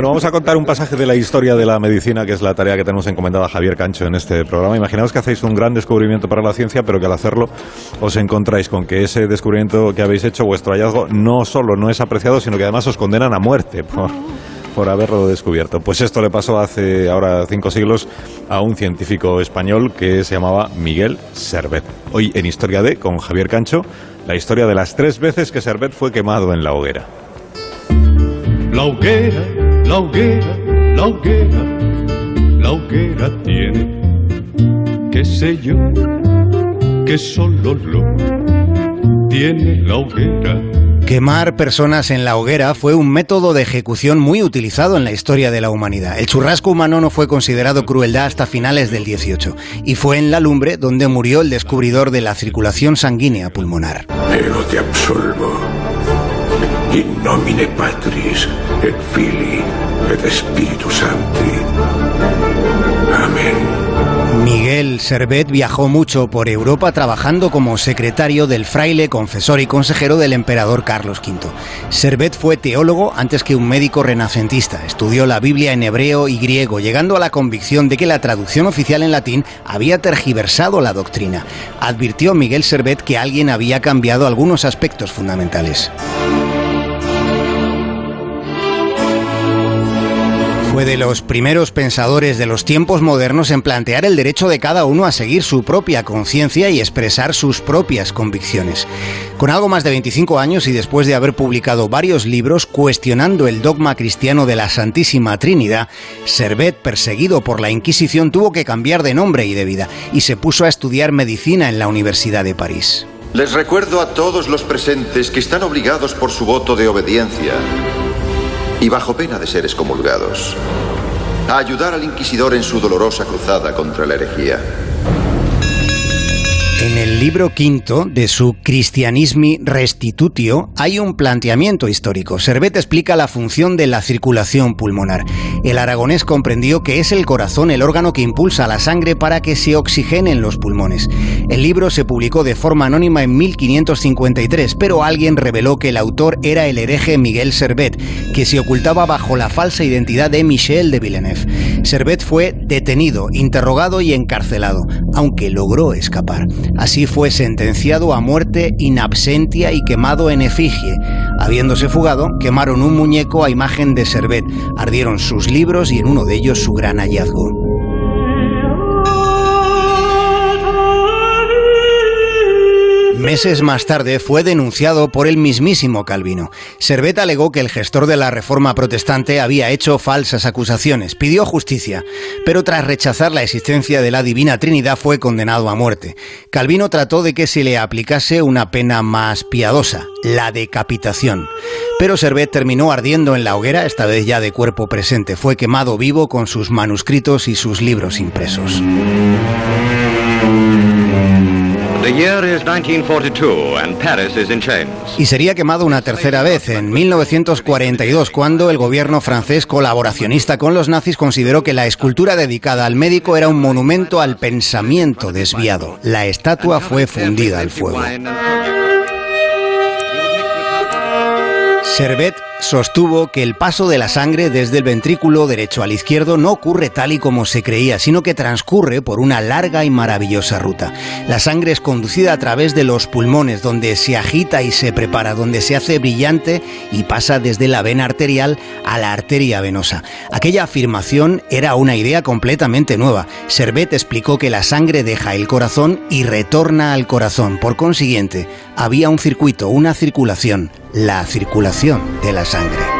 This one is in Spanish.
Bueno, vamos a contar un pasaje de la historia de la medicina, que es la tarea que tenemos encomendada a Javier Cancho en este programa. Imaginaos que hacéis un gran descubrimiento para la ciencia, pero que al hacerlo os encontráis con que ese descubrimiento que habéis hecho, vuestro hallazgo, no solo no es apreciado, sino que además os condenan a muerte por, por haberlo descubierto. Pues esto le pasó hace ahora cinco siglos a un científico español que se llamaba Miguel Servet. Hoy en Historia de, con Javier Cancho, la historia de las tres veces que Servet fue quemado en la hoguera. La hoguera, la hoguera, la hoguera, la hoguera tiene, qué sé yo, que solo lo tiene la hoguera. Quemar personas en la hoguera fue un método de ejecución muy utilizado en la historia de la humanidad. El churrasco humano no fue considerado crueldad hasta finales del 18 y fue en la lumbre donde murió el descubridor de la circulación sanguínea pulmonar. Ego te absolvo. In nomine Patris et Filii et Spiritus Sancti. Amén. Miguel Servet viajó mucho por Europa trabajando como secretario del fraile, confesor y consejero del emperador Carlos V. Servet fue teólogo antes que un médico renacentista. Estudió la Biblia en hebreo y griego, llegando a la convicción de que la traducción oficial en latín había tergiversado la doctrina. Advirtió Miguel Servet que alguien había cambiado algunos aspectos fundamentales. Fue de los primeros pensadores de los tiempos modernos en plantear el derecho de cada uno a seguir su propia conciencia y expresar sus propias convicciones. Con algo más de 25 años y después de haber publicado varios libros cuestionando el dogma cristiano de la Santísima Trinidad, Servet, perseguido por la Inquisición, tuvo que cambiar de nombre y de vida y se puso a estudiar medicina en la Universidad de París. Les recuerdo a todos los presentes que están obligados por su voto de obediencia y bajo pena de ser excomulgados, a ayudar al inquisidor en su dolorosa cruzada contra la herejía. Libro quinto de su Christianismi Restitutio hay un planteamiento histórico. Servet explica la función de la circulación pulmonar. El aragonés comprendió que es el corazón el órgano que impulsa la sangre para que se oxigenen los pulmones. El libro se publicó de forma anónima en 1553, pero alguien reveló que el autor era el hereje Miguel Servet, que se ocultaba bajo la falsa identidad de Michel de Villeneuve. Servet fue detenido, interrogado y encarcelado, aunque logró escapar. Así fue sentenciado a muerte in absentia y quemado en efigie. Habiéndose fugado, quemaron un muñeco a imagen de Servet, ardieron sus libros y en uno de ellos su gran hallazgo. Meses más tarde fue denunciado por el mismísimo Calvino. Servet alegó que el gestor de la Reforma Protestante había hecho falsas acusaciones, pidió justicia, pero tras rechazar la existencia de la Divina Trinidad fue condenado a muerte. Calvino trató de que se le aplicase una pena más piadosa, la decapitación. Pero Servet terminó ardiendo en la hoguera, esta vez ya de cuerpo presente. Fue quemado vivo con sus manuscritos y sus libros impresos. Y sería quemado una tercera vez, en 1942, cuando el gobierno francés colaboracionista con los nazis consideró que la escultura dedicada al médico era un monumento al pensamiento desviado. La estatua fue fundida al fuego. Servet sostuvo que el paso de la sangre desde el ventrículo derecho al izquierdo no ocurre tal y como se creía, sino que transcurre por una larga y maravillosa ruta. La sangre es conducida a través de los pulmones, donde se agita y se prepara, donde se hace brillante y pasa desde la vena arterial a la arteria venosa. Aquella afirmación era una idea completamente nueva. Servet explicó que la sangre deja el corazón y retorna al corazón. Por consiguiente, había un circuito, una circulación, la circulación de la sangre.